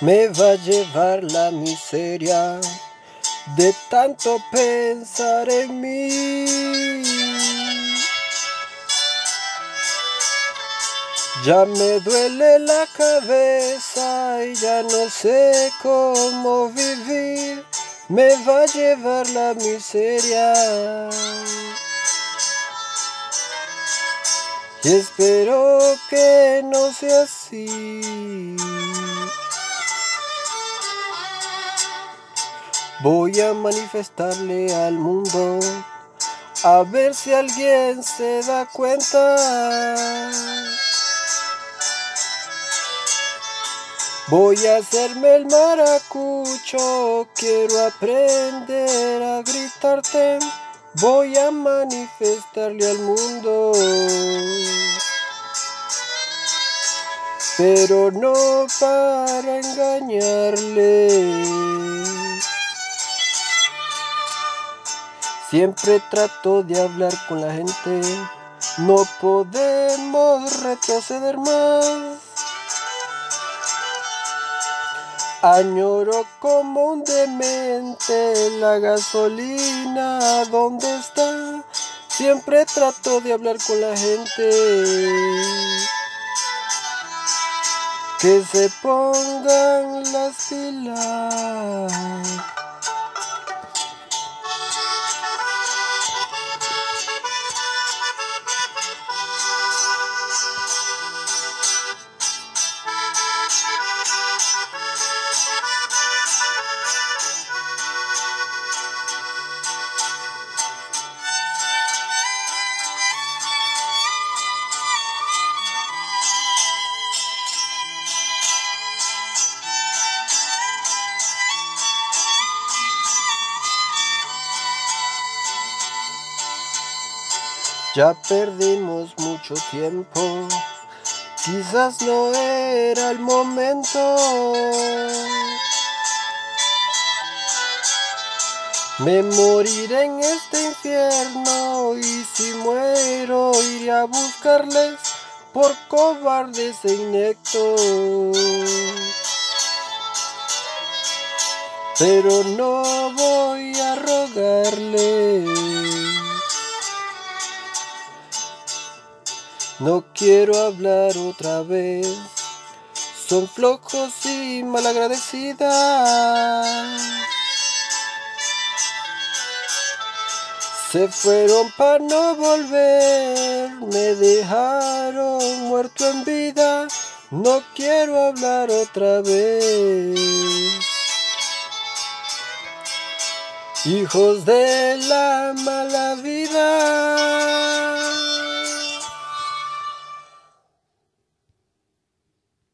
me va a llevar la miseria de tanto pensar en mí. Ya me duele la cabeza y ya no sé cómo vivir, me va a llevar la miseria. Y espero que no sea así. Voy a manifestarle al mundo a ver si alguien se da cuenta. Voy a hacerme el maracucho, quiero aprender a gritarte, voy a manifestarle al mundo. Pero no para engañarle. Siempre trato de hablar con la gente, no podemos retroceder más. Añoro como un demente la gasolina, ¿dónde está? Siempre trato de hablar con la gente. Que se pongan las pilas. Ya perdimos mucho tiempo, quizás no era el momento. Me moriré en este infierno y si muero iré a buscarles por cobardes e inectos. Pero no voy a rogarles. No quiero hablar otra vez. Son flojos y malagradecidas. Se fueron para no volver, me dejaron muerto en vida. No quiero hablar otra vez. Hijos de la mala vida.